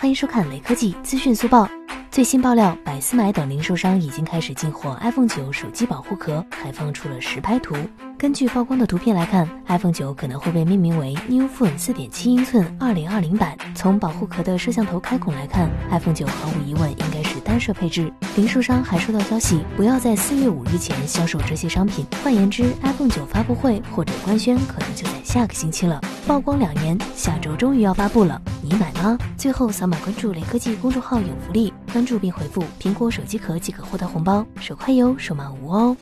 欢迎收看雷科技资讯速报。最新爆料，百思买等零售商已经开始进货 iPhone 九手机保护壳，还放出了实拍图。根据曝光的图片来看，iPhone 九可能会被命名为 New Phone 4.7英寸2020版。从保护壳的摄像头开孔来看，iPhone 九毫无疑问应该是单摄配置。零售商还收到消息，不要在四月五日前销售这些商品。换言之，iPhone 九发布会或者官宣可能就在下个星期了。曝光两年，下周终于要发布了，你买吗？最后扫码关注雷科技公众号有福利，关注并回复苹果手机壳即可获得红包，手快有，手慢无哦。